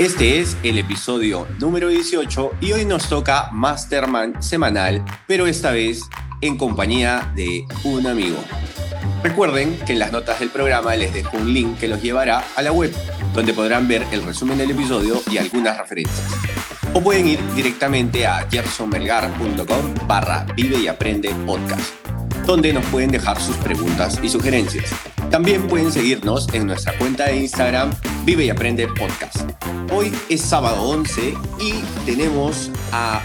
Este es el episodio número 18 y hoy nos toca Masterman semanal, pero esta vez en compañía de un amigo. Recuerden que en las notas del programa les dejo un link que los llevará a la web, donde podrán ver el resumen del episodio y algunas referencias. O pueden ir directamente a gersonmelgar.com barra vive y aprende podcast, donde nos pueden dejar sus preguntas y sugerencias. También pueden seguirnos en nuestra cuenta de Instagram Vive y Aprende Podcast. Hoy es sábado 11 y tenemos a...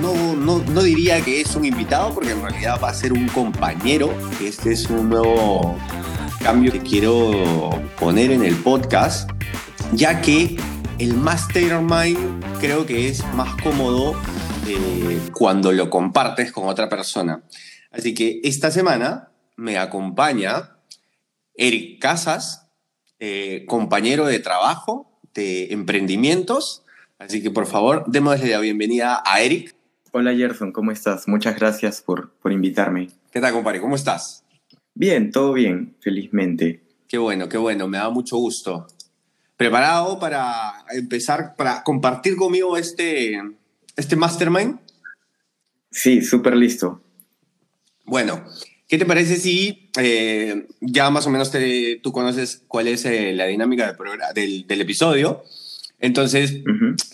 No, no, no diría que es un invitado porque en realidad va a ser un compañero. Este es un nuevo cambio que quiero poner en el podcast, ya que el mastermind creo que es más cómodo eh, cuando lo compartes con otra persona. Así que esta semana me acompaña Eric Casas, eh, compañero de trabajo de emprendimientos. Así que por favor, démosle la bienvenida a Eric. Hola Gerson, ¿cómo estás? Muchas gracias por, por invitarme. ¿Qué tal, compadre? ¿Cómo estás? Bien, todo bien, felizmente. Qué bueno, qué bueno, me da mucho gusto. ¿Preparado para empezar, para compartir conmigo este, este mastermind? Sí, súper listo. Bueno, ¿Qué te parece si eh, ya más o menos tú conoces cuál es eh, la dinámica del, del, episodio? Entonces,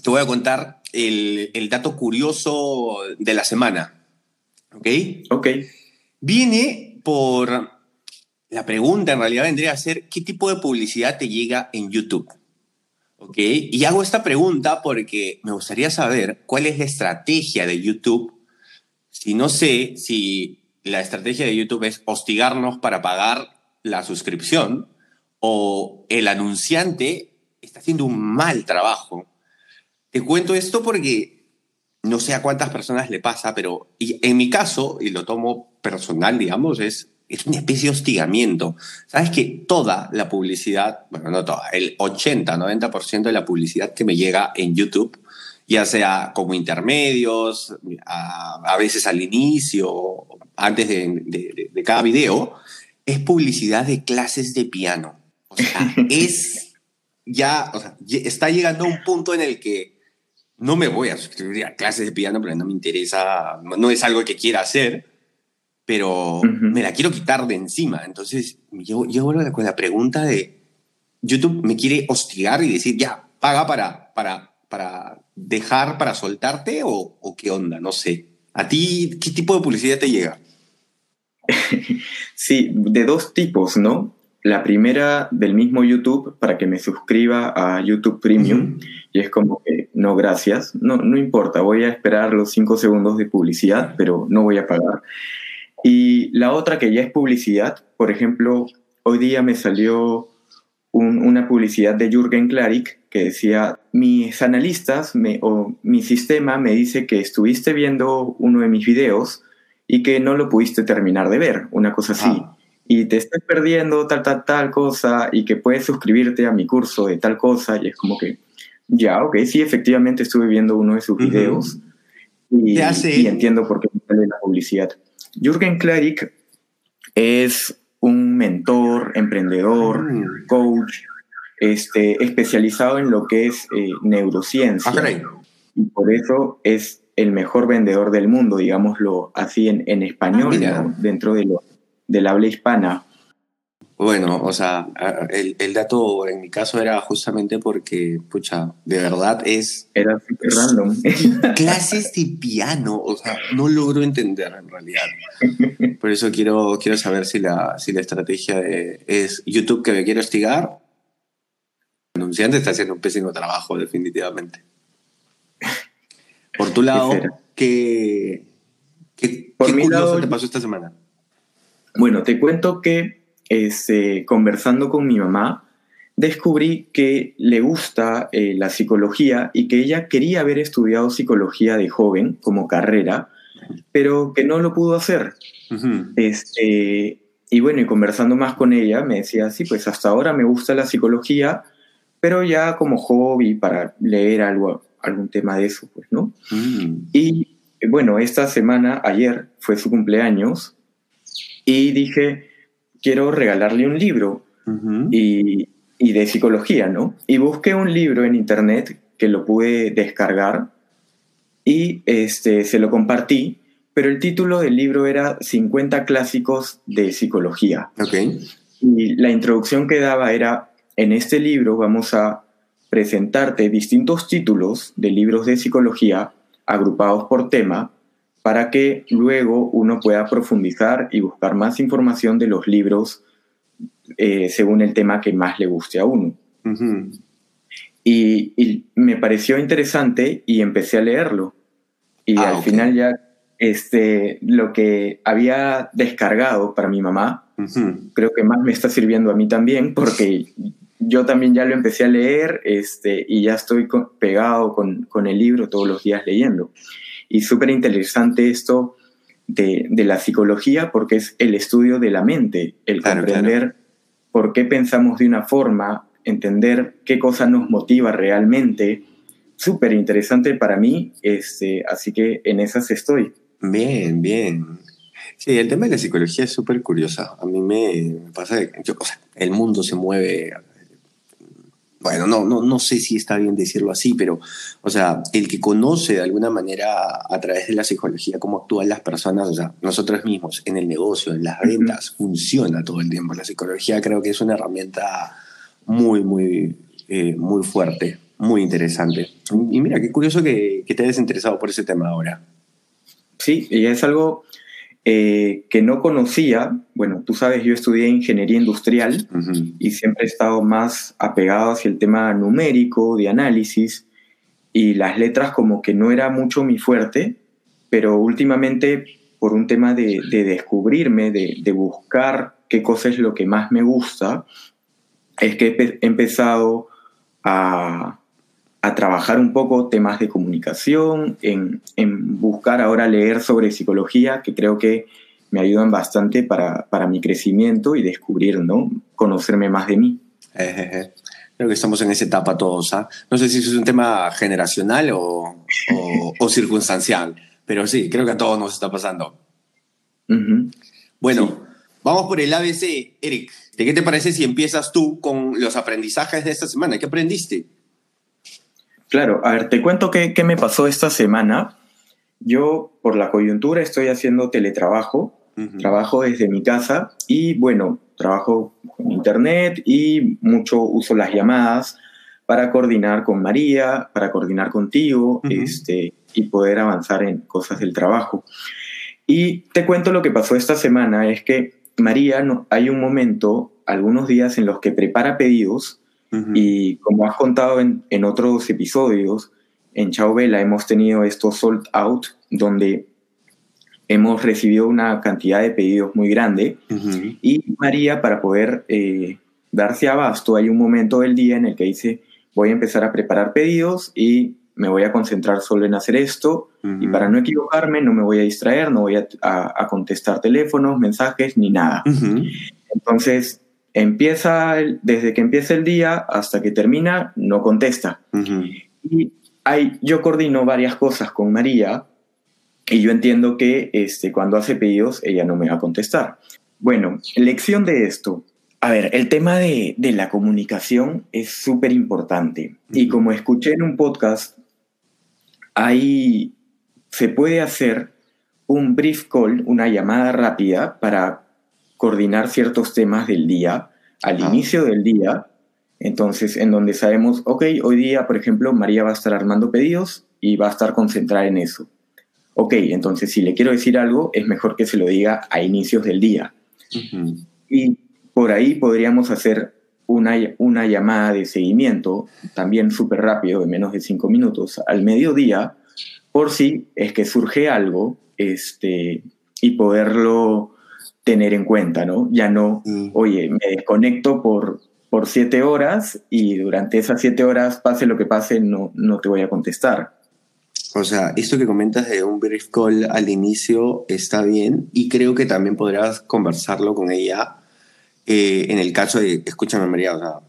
te voy a contar el, el, dato curioso de la semana. ¿Ok? Ok. Viene por... La pregunta en realidad vendría a ser, ¿qué tipo de publicidad te llega en YouTube? ¿Ok? Y hago esta pregunta porque me gustaría saber cuál es la estrategia de YouTube. Si no sé si la estrategia de YouTube es hostigarnos para pagar la suscripción o el anunciante está haciendo un mal trabajo. Te cuento esto porque no sé a cuántas personas le pasa, pero en mi caso, y lo tomo personal, digamos, es, es una especie de hostigamiento. Sabes que toda la publicidad, bueno, no toda, el 80, 90% de la publicidad que me llega en YouTube ya sea como intermedios, a, veces al inicio, antes de, cada video, es publicidad de clases de piano. O sea, es ya, o sea, está llegando a un punto en el que no me voy a suscribir a clases de piano porque no me interesa, no es algo que quiera hacer, pero me la quiero quitar de encima. Entonces, yo, yo vuelvo con la pregunta de, YouTube me quiere hostigar y decir, ya, paga para, para, para dejar para soltarte o, qué onda? No sé. ¿A ti qué tipo de publicidad te llega? Sí, de dos tipos, ¿no? La primera del mismo YouTube para que me suscriba a YouTube Premium y es como que no, gracias, no, no importa, voy a esperar los cinco segundos de publicidad, pero no voy a pagar. Y la otra que ya es publicidad, por ejemplo, hoy día me salió una publicidad de Jürgen Klarik que decía, mis analistas o mi sistema me dice que estuviste viendo uno de mis videos y que no lo pudiste terminar de ver, una cosa así. Ah. Y te estás perdiendo tal, tal, tal cosa y que puedes suscribirte a mi curso de tal cosa y es como que, ya, ok, sí, efectivamente estuve viendo uno de sus videos y, y, entiendo por qué me sale la publicidad. Jürgen Klarik es un mentor, emprendedor, mm. coach, este, especializado en lo que es eh, neurociencia. Y por eso es el mejor vendedor del mundo, digámoslo así en, en español, ah, dentro de lo, del habla hispana. Bueno, o sea, el, el, dato en mi caso era justamente porque, pucha, de verdad es... Era súper random. Clases de piano, o sea, no logro entender en realidad. Por eso quiero, quiero saber si la, si la estrategia es YouTube que me quiere hostigar. El anunciante está haciendo un pésimo trabajo, definitivamente. Por tu lado, ¿qué, qué, Por qué curioso te pasó esta semana? Bueno, te cuento que este, conversando con mi mamá, descubrí que le gusta eh, la psicología y que ella quería haber estudiado psicología de joven como carrera, pero que no lo pudo hacer. este, y bueno, y conversando más con ella, me decía, sí, pues hasta ahora me gusta la psicología, pero ya como hobby para leer algo, algún tema de eso, pues, ¿no? Mm. Y bueno, esta semana, ayer, fue su cumpleaños y dije, quiero regalarle un libro. y, y de psicología, ¿no? Y busqué un libro en internet que lo pude descargar y este, se lo compartí, pero el título del libro era 50 clásicos de psicología. Ok. Y la introducción que daba era, en este libro vamos a presentarte distintos títulos de libros de psicología agrupados por tema para que luego uno pueda profundizar y buscar más información de los libros eh, según el tema que más le guste a uno. y, me pareció interesante y empecé a leerlo. Y ah, al final ya este, lo que había descargado para mi mamá, creo que más me está sirviendo a mí también, porque yo también ya lo empecé a leer este, y ya estoy pegado con, con, el libro todos los días leyendo. Y súper interesante esto de, de, la psicología porque es el estudio de la mente, el comprender por qué pensamos de una forma, entender qué cosa nos motiva realmente. Súper interesante para mí, este, así que en esas estoy. Bien, bien. Sí, el tema de la psicología es súper curiosa. A mí me, pasa que el mundo se mueve bueno, no, no, no sé si está bien decirlo así, pero, o sea, el que conoce de alguna manera a través de la psicología cómo actúan las personas, o sea, nosotros mismos en el negocio, en las ventas, funciona todo el tiempo. La psicología creo que es una herramienta muy, muy, eh, muy fuerte, muy interesante. Y mira, qué curioso que, que te hayas interesado por ese tema ahora. Sí, y es algo eh, que no conocía, bueno, tú sabes, yo estudié ingeniería industrial y siempre he estado más apegado hacia el tema numérico, de análisis, y las letras como que no era mucho mi fuerte, pero últimamente por un tema de, descubrirme, de, de, buscar qué cosa es lo que más me gusta, es que he empezado a, a trabajar un poco temas de comunicación, en, en, buscar ahora leer sobre psicología, que creo que me ayudan bastante para, para mi crecimiento y descubrir, ¿no? Conocerme más de mí. Creo que estamos en esa etapa todos. ¿ah? No sé si es un tema generacional o, o, circunstancial, pero sí, creo que a todos nos está pasando. Bueno, vamos por el ABC, Eric. ¿De qué te parece si empiezas tú con los aprendizajes de esta semana? ¿Qué aprendiste? Claro, a ver, te cuento qué, me pasó esta semana. Yo, por la coyuntura, estoy haciendo teletrabajo, trabajo desde mi casa y, bueno, trabajo con internet y mucho uso las llamadas para coordinar con María, para coordinar contigo este, y poder avanzar en cosas del trabajo. Y te cuento lo que pasó esta semana, es que María, no, hay un momento, algunos días en los que prepara pedidos y como has contado en, en, otros episodios, en Chao Vela hemos tenido estos sold out donde hemos recibido una cantidad de pedidos muy grande. Y María para poder eh, darse abasto hay un momento del día en el que dice voy a empezar a preparar pedidos y me voy a concentrar solo en hacer esto. Y para no equivocarme no me voy a distraer, no voy a, a, contestar teléfonos, mensajes ni nada. Entonces empieza, desde que empieza el día hasta que termina, no contesta. Y hay, yo coordino varias cosas con María y yo entiendo que este, cuando hace pedidos ella no me va a contestar. Bueno, lección de esto. A ver, el tema de, de la comunicación es súper importante. Y como escuché en un podcast, ahí se puede hacer un brief call, una llamada rápida para coordinar ciertos temas del día al inicio del día, entonces en donde sabemos, ok, hoy día, por ejemplo, María va a estar armando pedidos y va a estar concentrada en eso. Ok, entonces si le quiero decir algo, es mejor que se lo diga a inicios del día. Y por ahí podríamos hacer una, una llamada de seguimiento, también súper rápido, de menos de cinco minutos, al mediodía, por si es que surge algo este, y poderlo tener en cuenta, ¿no? Ya no, mm. oye, me desconecto por, por siete horas y durante esas siete horas, pase lo que pase, no, no te voy a contestar. O sea, esto que comentas de un brief call al inicio está bien y creo que también podrás conversarlo con ella eh, en el caso de, escúchame María, o sea,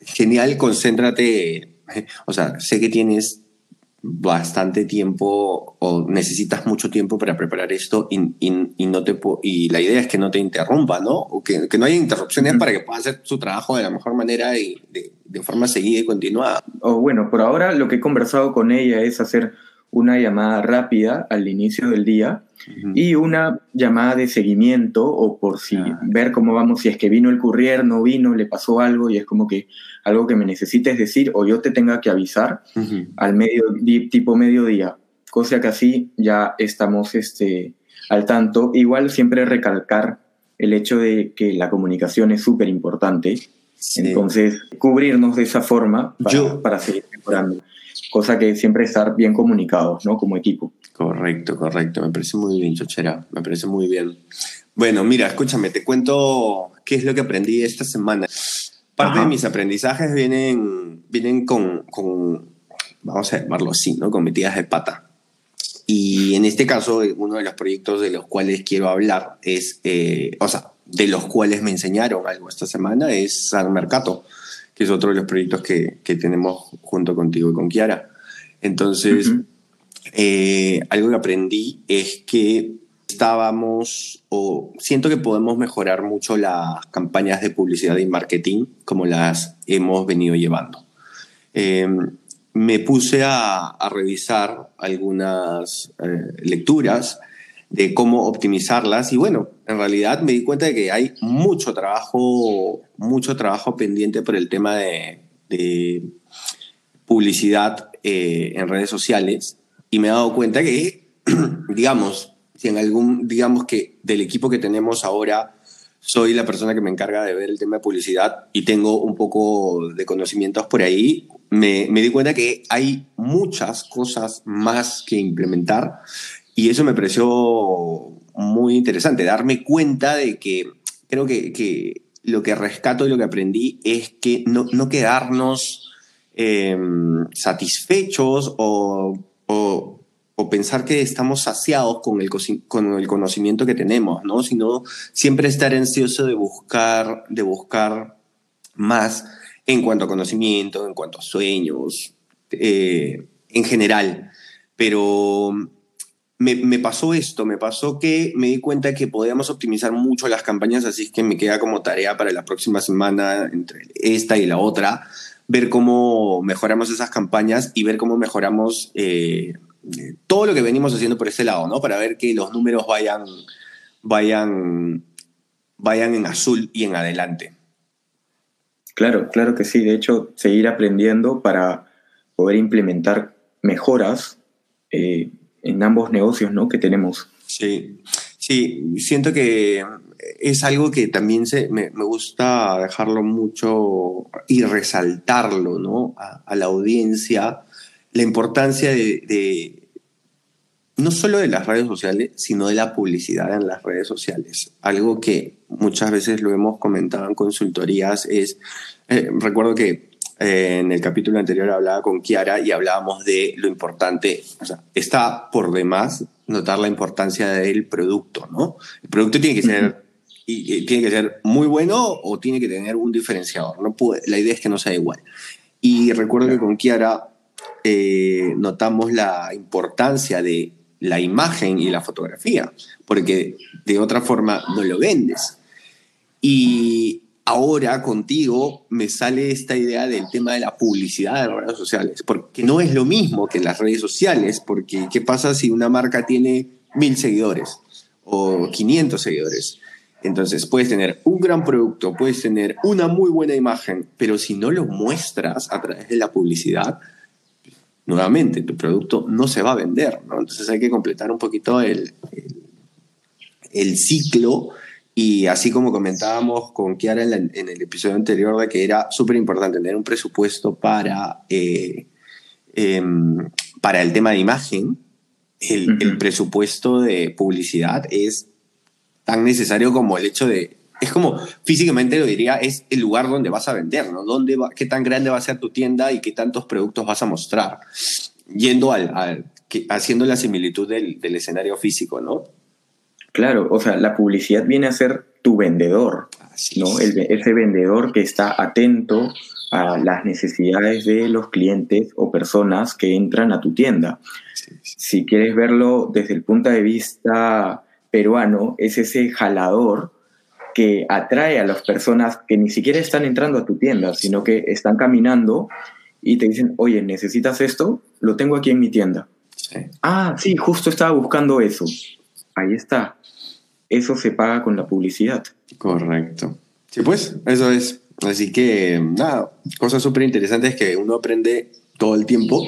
genial, concéntrate, o sea, sé que tienes bastante tiempo o necesitas mucho tiempo para preparar esto y, y, no te y la idea es que no te interrumpa, ¿no? O que, que no haya interrupciones para que pueda hacer su trabajo de la mejor manera y de, de forma seguida y continuada. O bueno, por ahora lo que he conversado con ella es hacer una llamada rápida al inicio del día y una llamada de seguimiento o por si ver cómo vamos, si es que vino el courier, no vino, le pasó algo y es como que algo que me necesites decir o yo te tenga que avisar al medio, tipo mediodía, cosa que así ya estamos este, al tanto. Igual siempre recalcar el hecho de que la comunicación es súper importante. Entonces, cubrirnos de esa forma para, para seguir mejorando cosa que siempre estar bien comunicados, ¿no? Como equipo. Correcto, correcto. Me parece muy bien, Chochera. Me parece muy bien. Bueno, mira, escúchame, te cuento qué es lo que aprendí esta semana. Parte de mis aprendizajes vienen, vienen con, con, vamos a llamarlo así, ¿no? Con metidas de pata. Y en este caso, uno de los proyectos de los cuales quiero hablar es, eh, o sea, de los cuales me enseñaron algo esta semana es San Mercato que es otro de los proyectos que, que tenemos junto contigo y con Kiara. Entonces, eh, algo que aprendí es que estábamos, o siento que podemos mejorar mucho las campañas de publicidad y marketing como las hemos venido llevando. Em, me puse a, a revisar algunas eh, lecturas de cómo optimizarlas. Y bueno, en realidad me di cuenta de que hay mucho trabajo, mucho trabajo pendiente por el tema de, publicidad eh, en redes sociales. Y me he dado cuenta que, digamos, si en algún, digamos que del equipo que tenemos ahora soy la persona que me encarga de ver el tema de publicidad y tengo un poco de conocimientos por ahí, me, me di cuenta que hay muchas cosas más que implementar y eso me pareció muy interesante, darme cuenta de que creo que, lo que rescato y lo que aprendí es que no, no quedarnos em, satisfechos o, o, pensar que estamos saciados con el, con el conocimiento que tenemos, ¿no? sino siempre estar ansioso de buscar, de buscar más en cuanto a conocimiento, en cuanto a sueños, eh, en general. Pero me, pasó esto, me pasó que me di cuenta que podíamos optimizar mucho las campañas, así que me queda como tarea para la próxima semana, entre esta y la otra, ver cómo mejoramos esas campañas y ver cómo mejoramos eh, todo lo que venimos haciendo por ese lado, ¿no? Para ver que los números vayan, vayan, vayan en azul y en adelante. Claro, claro que sí. De hecho, seguir aprendiendo para poder implementar mejoras eh, en ambos negocios ¿no? que tenemos. Sí, sí, siento que es algo que también se, me, me gusta dejarlo mucho y resaltarlo ¿no? a, la audiencia, la importancia de, no solo de las redes sociales, sino de la publicidad en las redes sociales. Algo que muchas veces lo hemos comentado en consultorías es, eh, recuerdo que eh, en el capítulo anterior hablaba con Kiara y hablábamos de lo importante, o sea, está por demás notar la importancia del producto, ¿no? El producto tiene que ser, y, tiene que ser muy bueno o tiene que tener un diferenciador, no puede, la idea es que no sea igual. Y recuerdo que con Kiara eh, notamos la importancia de la imagen y la fotografía, porque de otra forma no lo vendes. Y ahora contigo me sale esta idea del tema de la publicidad de las redes sociales, porque no es lo mismo que las redes sociales, porque ¿qué pasa si una marca tiene mil seguidores o 500 seguidores? Entonces puedes tener un gran producto, puedes tener una muy buena imagen, pero si no lo muestras a través de la publicidad, nuevamente tu producto no se va a vender, ¿no? Entonces hay que completar un poquito el, el ciclo y así como comentábamos con Kiara en, el episodio anterior de que era súper importante tener un presupuesto para, eh, em, para el tema de imagen, el, presupuesto de publicidad es tan necesario como el hecho de es como, físicamente lo diría, es el lugar donde vas a vender, ¿no? ¿Dónde va, ¿Qué tan grande va a ser tu tienda y qué tantos productos vas a mostrar? Yendo al, al haciendo la similitud del, del, escenario físico, ¿no? Claro, o sea, la publicidad viene a ser tu vendedor, ¿no? El, ese vendedor que está atento a las necesidades de los clientes o personas que entran a tu tienda. Si quieres verlo desde el punto de vista peruano, es ese jalador que atrae a las personas que ni siquiera están entrando a tu tienda, sino que están caminando y te dicen, oye, ¿necesitas esto? Lo tengo aquí en mi tienda. Ah, sí, justo estaba buscando eso. Ahí está. Eso se paga con la publicidad. Correcto. Sí, pues, eso es. Así que, nada, cosas súper interesantes que uno aprende todo el tiempo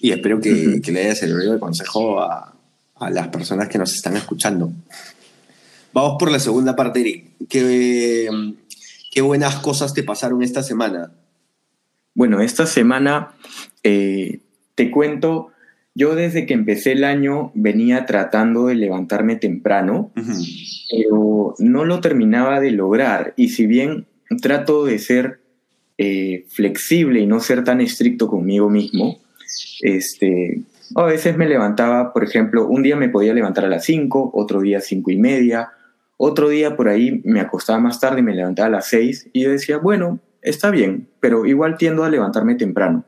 y espero que, que le haya servido de consejo a, a, las personas que nos están escuchando. Vamos por la segunda parte, Eric. ¿Qué, qué buenas cosas te pasaron esta semana? Bueno, esta semana eh, te cuento, yo desde que empecé el año venía tratando de levantarme temprano, pero no lo terminaba de lograr. Y si bien trato de ser eh, flexible y no ser tan estricto conmigo mismo. Este, a veces me levantaba, por ejemplo, un día me podía levantar a las 5, otro día 5 y media, otro día por ahí me acostaba más tarde y me levantaba a las 6 y yo decía, bueno, está bien, pero igual tiendo a levantarme temprano.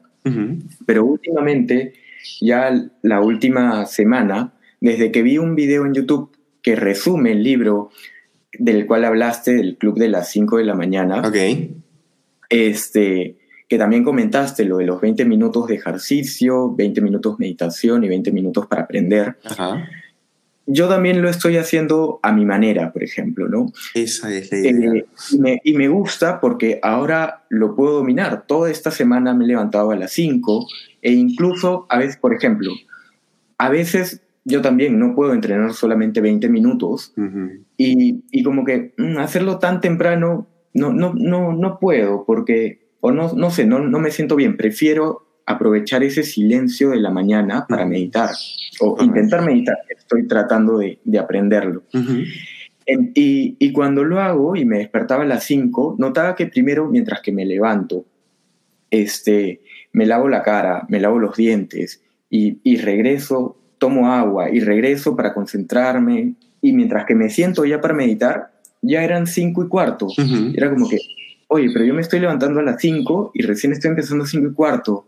Pero últimamente, ya la última semana, desde que vi un video en YouTube que resume el libro del cual hablaste, del club de las 5 de la mañana. Ok. Este, que también comentaste lo de los 20 minutos de ejercicio, 20 minutos meditación y 20 minutos para aprender. Ajá. Yo también lo estoy haciendo a mi manera, por ejemplo, ¿no? Esa es la idea. Eh, y, me, y, me, gusta porque ahora lo puedo dominar. Toda esta semana me he levantado a las 5 e incluso a veces, por ejemplo, a veces yo también no puedo entrenar solamente 20 minutos y, y, como que mm, hacerlo tan temprano no, no, no, no puedo porque, o no, no sé, no, no me siento bien. Prefiero aprovechar ese silencio de la mañana para meditar o intentar meditar. Estoy tratando de, de aprenderlo. y, y, cuando lo hago y me despertaba a las 5, notaba que primero, mientras que me levanto, este, me lavo la cara, me lavo los dientes y, y regreso tomo agua y regreso para concentrarme. Y mientras que me siento ya para meditar, ya eran cinco y cuarto. Era como que, oye, pero yo me estoy levantando a las cinco y recién estoy empezando a cinco y cuarto.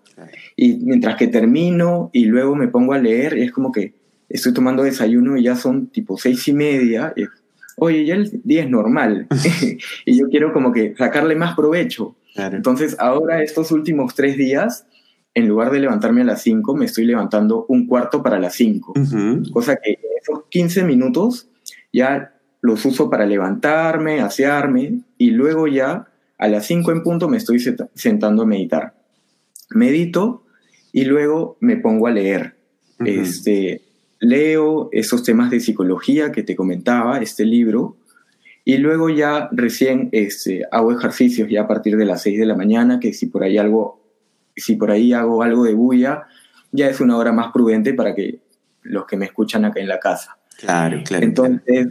Y mientras que termino y luego me pongo a leer, es como que estoy tomando desayuno y ya son tipo seis y media. oye, ya el día es normal. y yo quiero como que sacarle más provecho. Entonces, ahora estos últimos tres días en lugar de levantarme a las 5, me estoy levantando un cuarto para las 5. Cosa que esos 15 minutos ya los uso para levantarme, asearme y luego ya a las 5 en punto me estoy sentando a meditar. Medito y luego me pongo a leer. este, leo esos temas de psicología que te comentaba, este libro, y luego ya recién este, hago ejercicios ya a partir de las 6 de la mañana, que si por ahí algo si por ahí hago algo de bulla, ya es una hora más prudente para que los que me escuchan acá en la casa. Claro, claro. Entonces,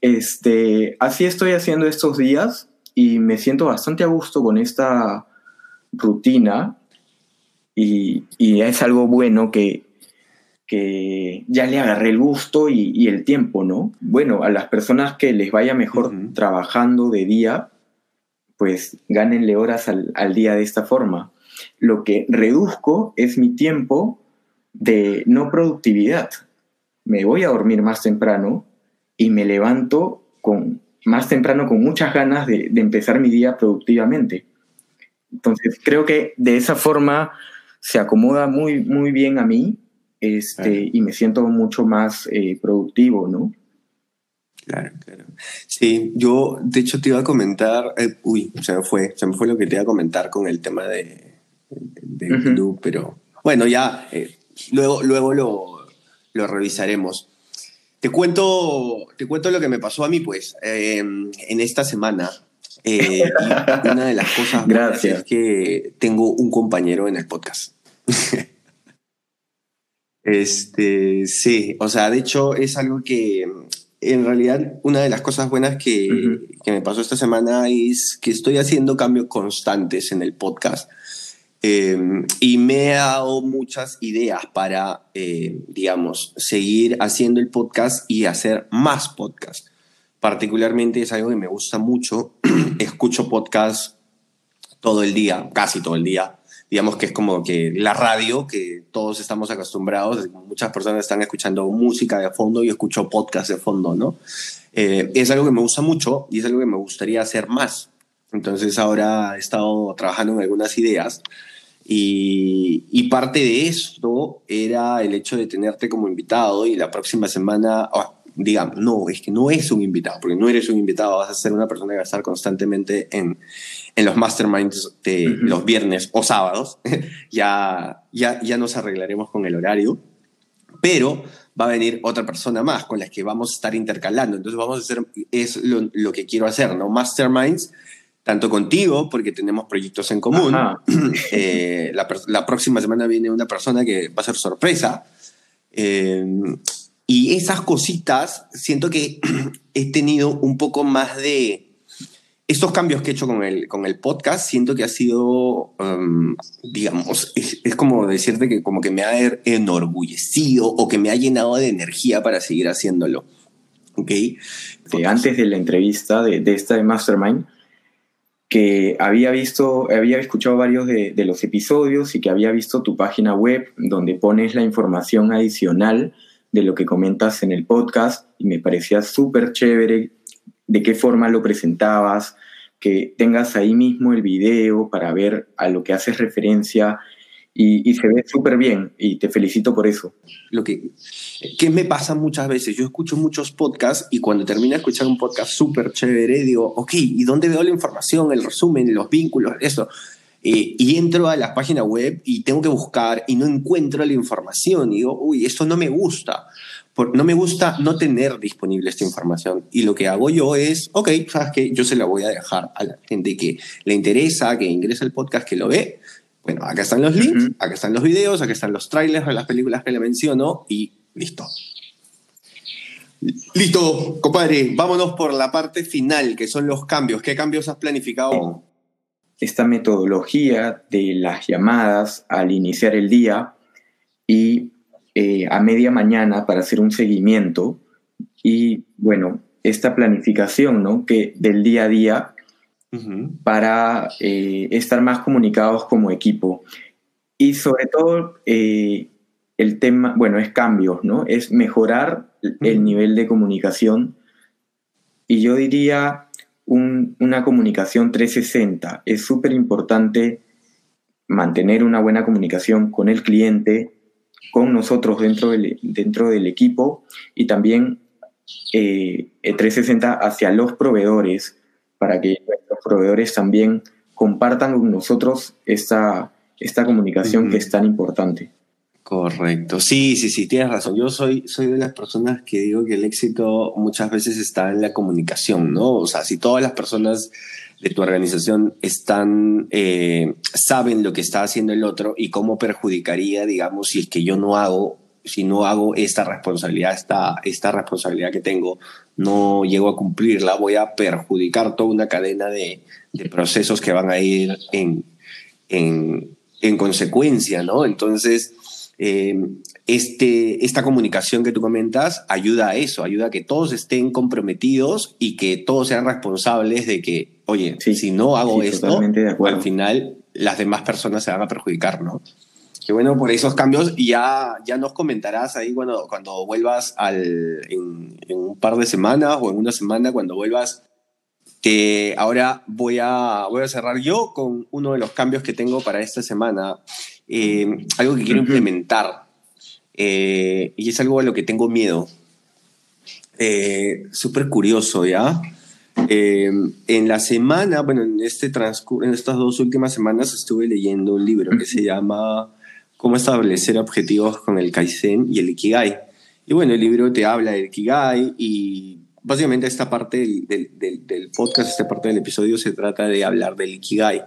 Este, así estoy haciendo estos días y me siento bastante a gusto con esta rutina y, y es algo bueno que, que, ya le agarré el gusto y, y, el tiempo, ¿no? Bueno, a las personas que les vaya mejor trabajando de día, pues gánenle horas al, al día de esta forma lo que reduzco es mi tiempo de no productividad. Me voy a dormir más temprano y me levanto con, más temprano con muchas ganas de, empezar mi día productivamente. Entonces, creo que de esa forma se acomoda muy, muy bien a mí este, y me siento mucho más eh, productivo, ¿no? Claro, claro. Sí, yo de hecho te iba a comentar, eh, uy, se me fue, se me fue lo que te iba a comentar con el tema de, de pero bueno, ya eh, luego, luego lo, lo, revisaremos. Te cuento, te cuento lo que me pasó a mí, pues, em, en esta semana. Eh, una de las cosas Gracias. es que tengo un compañero en el podcast. este, sí, o sea, de hecho es algo que en realidad una de las cosas buenas que, que, me pasó esta semana es que estoy haciendo cambios constantes en el podcast. Eh, y me ha dado muchas ideas para, eh, digamos, seguir haciendo el podcast y hacer más podcast. Particularmente es algo que me gusta mucho. Escucho podcast todo el día, casi todo el día digamos que es como que la radio, que todos estamos acostumbrados, muchas personas están escuchando música de fondo y escucho podcast de fondo, ¿no? Eh, es algo que me gusta mucho y es algo que me gustaría hacer más. Entonces ahora he estado trabajando en algunas ideas y, y parte de esto era el hecho de tenerte como invitado y la próxima semana, oh, digamos, no, es que no es un invitado, porque no eres un invitado, vas a ser una persona que va a estar constantemente en, en los masterminds de los viernes o sábados. ya, ya, ya nos arreglaremos con el horario, pero va a venir otra persona más con la que vamos a estar intercalando. Entonces vamos a hacer, es lo, lo que quiero hacer, ¿no? Masterminds, tanto contigo, porque tenemos proyectos en común. Eh, la, la, próxima semana viene una persona que va a ser sorpresa. Eh, y esas cositas, siento que he tenido un poco más de estos cambios que he hecho con el, con el podcast, siento que ha sido, um, digamos, es, como decirte que como que me ha er, enorgullecido o que me ha llenado de energía para seguir haciéndolo. ¿Ok? antes de la entrevista de, de, esta de Mastermind, que había visto, había escuchado varios de, los episodios y que había visto tu página web donde pones la información adicional de lo que comentas en el podcast y me parecía súper chévere de qué forma lo presentabas, que tengas ahí mismo el video para ver a lo que haces referencia y, se ve súper bien y te felicito por eso. Lo que, que me pasa muchas veces, yo escucho muchos podcasts y cuando termino de escuchar un podcast súper chévere digo, ok, ¿y dónde veo la información, el resumen, los vínculos, eso? Eh, y entro a la página web y tengo que buscar y no encuentro la información y digo, uy, esto no me gusta no me gusta no tener disponible esta información. Y lo que hago yo es, ok, sabes que yo se la voy a dejar a la gente que le interesa, que ingrese al podcast, que lo ve. Bueno, acá están los links, acá están los videos, acá están los trailers de las películas que le menciono y listo. Listo, compadre, vámonos por la parte final, que son los cambios. ¿Qué cambios has planificado? Esta metodología de las llamadas al iniciar el día y eh, a media mañana para hacer un seguimiento y, bueno, esta planificación, ¿no? Que del día a día para eh, estar más comunicados como equipo. Y sobre todo, eh, el tema, bueno, es cambios, ¿no? Es mejorar el nivel de comunicación. Y yo diría una comunicación 360. Es súper importante mantener una buena comunicación con el cliente, con nosotros dentro del, dentro del equipo y también eh, 360 hacia los proveedores para que los proveedores también compartan con nosotros esta, esta comunicación que es tan importante. Correcto, sí, sí, sí, tienes razón. Yo soy, soy de las personas que digo que el éxito muchas veces está en la comunicación, ¿no? O sea, si todas las personas de tu organización están, eh, saben lo que está haciendo el otro y cómo perjudicaría, digamos, si es que yo no hago, si no hago esta responsabilidad, esta, esta responsabilidad que tengo, no llego a cumplirla, voy a perjudicar toda una cadena de, de procesos que van a ir en, en, en consecuencia, ¿no? Entonces, eh, este, esta comunicación que tú comentas ayuda a eso, ayuda a que todos estén comprometidos y que todos sean responsables de que, oye, si no hago esto, al final las demás personas se van a perjudicar, ¿no? Que bueno, por esos cambios ya, ya nos comentarás ahí cuando, cuando vuelvas al, en, un par de semanas o en una semana, cuando vuelvas, que ahora voy a, voy a cerrar yo con uno de los cambios que tengo para esta semana, eh, algo que quiero implementar eh, y es algo a lo que tengo miedo. Eh, Súper curioso, ¿ya? Eh, en la semana, bueno, en, este en estas dos últimas semanas estuve leyendo un libro que se llama Cómo establecer objetivos con el Kaizen y el Ikigai. Y bueno, el libro te habla del Ikigai y básicamente esta parte del, del, del podcast, esta parte del episodio se trata de hablar del Ikigai.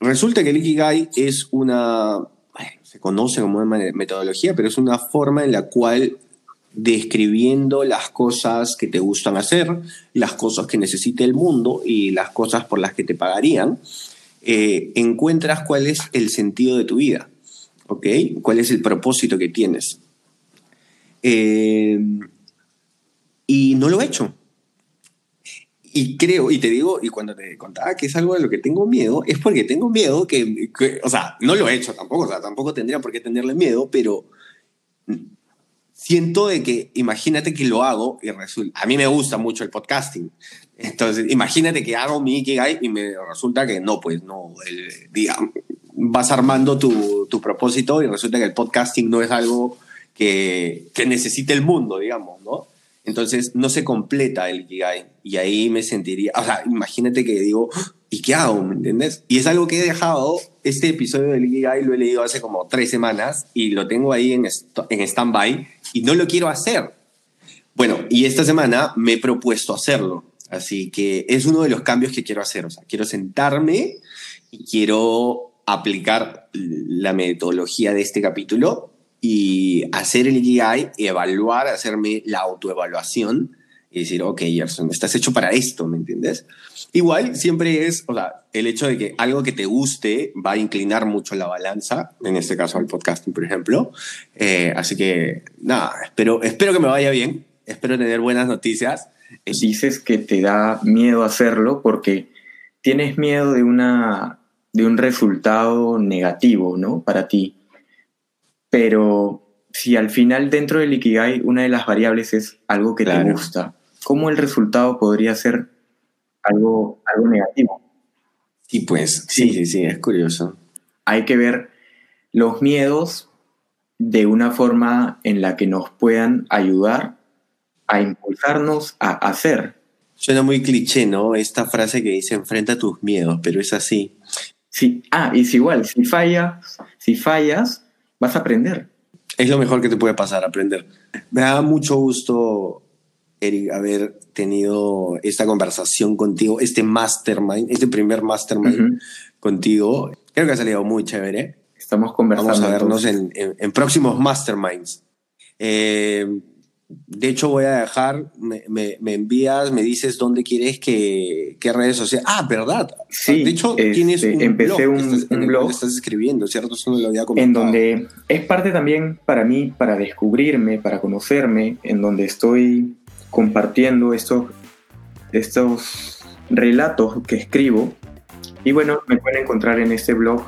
resulta que el Ikigai es una se conoce como una metodología, pero es una forma en la cual describiendo las cosas que te gustan hacer, las cosas que necesita el mundo y las cosas por las que te pagarían, eh, encuentras cuál es el sentido de tu vida, ¿ok? ¿Cuál es el propósito que tienes? Eh, y no lo he hecho. Y creo, y te digo, y cuando te contaba que es algo de lo que tengo miedo, es porque tengo miedo que, que, o sea, no lo he hecho tampoco, o sea, tampoco tendría por qué tenerle miedo, pero siento de que, imagínate que lo hago y resulta, a mí me gusta mucho el podcasting, entonces imagínate que hago mi Ikigai y me resulta que no, pues no, el, día, vas armando tu, tu, propósito y resulta que el podcasting no es algo que, que necesite el mundo, digamos, ¿no? Entonces no se completa el Ikigai y ahí me sentiría, o sea, imagínate que digo, ¿y qué hago? ¿Me entiendes? Y es algo que he dejado, este episodio del Ikigai lo he leído hace como tres semanas y lo tengo ahí en, en stand-by y no lo quiero hacer. Bueno, y esta semana me he propuesto hacerlo, así que es uno de los cambios que quiero hacer, o sea, quiero sentarme y quiero aplicar la metodología de este capítulo y hacer el Ikigai, evaluar, hacerme la autoevaluación y decir, ok, Gerson, estás hecho para esto, ¿me entiendes? Igual siempre es, o sea, el hecho de que algo que te guste va a inclinar mucho la balanza, en este caso al podcasting, por ejemplo. Eh, así que, nada, espero, espero que me vaya bien, espero tener buenas noticias. Dices que te da miedo hacerlo porque tienes miedo de, una, de un resultado negativo, ¿no? Para ti. Pero si al final dentro del Ikigai una de las variables es algo que claro. te gusta, ¿cómo el resultado podría ser algo, algo negativo? Sí, pues, sí, sí, sí, es curioso. Hay que ver los miedos de una forma en la que nos puedan ayudar a impulsarnos a hacer. Suena muy cliché, ¿no? Esta frase que dice enfrenta tus miedos, pero es así. Sí, ah, es igual, si fallas, si fallas, vas a aprender. Es lo mejor que te puede pasar, aprender. Me da mucho gusto, Eric, haber tenido esta conversación contigo, este mastermind, este primer mastermind uh -huh. contigo. Creo que ha salido muy chévere. Estamos conversando. Vamos a vernos en, en, en, próximos masterminds. Eh, de hecho, voy a dejar, me, me, me, envías, me dices dónde quieres que, qué redes sociales. Ah, ¿verdad? Sí, de hecho, este, tienes un empecé blog, un, estás, un blog. estás escribiendo, ¿cierto? Eso no lo había comentado. En donde es parte también para mí, para descubrirme, para conocerme, en donde estoy compartiendo estos, estos relatos que escribo. Y bueno, me pueden encontrar en este blog,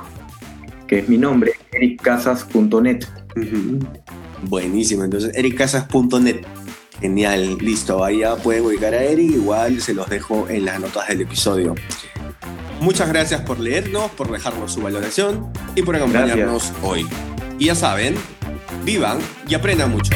que es mi nombre, ericcasas.net. Uh -huh. Buenísimo, entonces ericcasas.net. Genial, listo, ahí ya pueden ubicar a Eric, igual se los dejo en las notas del episodio. Muchas gracias por leernos, por dejarnos su valoración y por acompañarnos gracias. hoy. Y ya saben, vivan y aprendan mucho.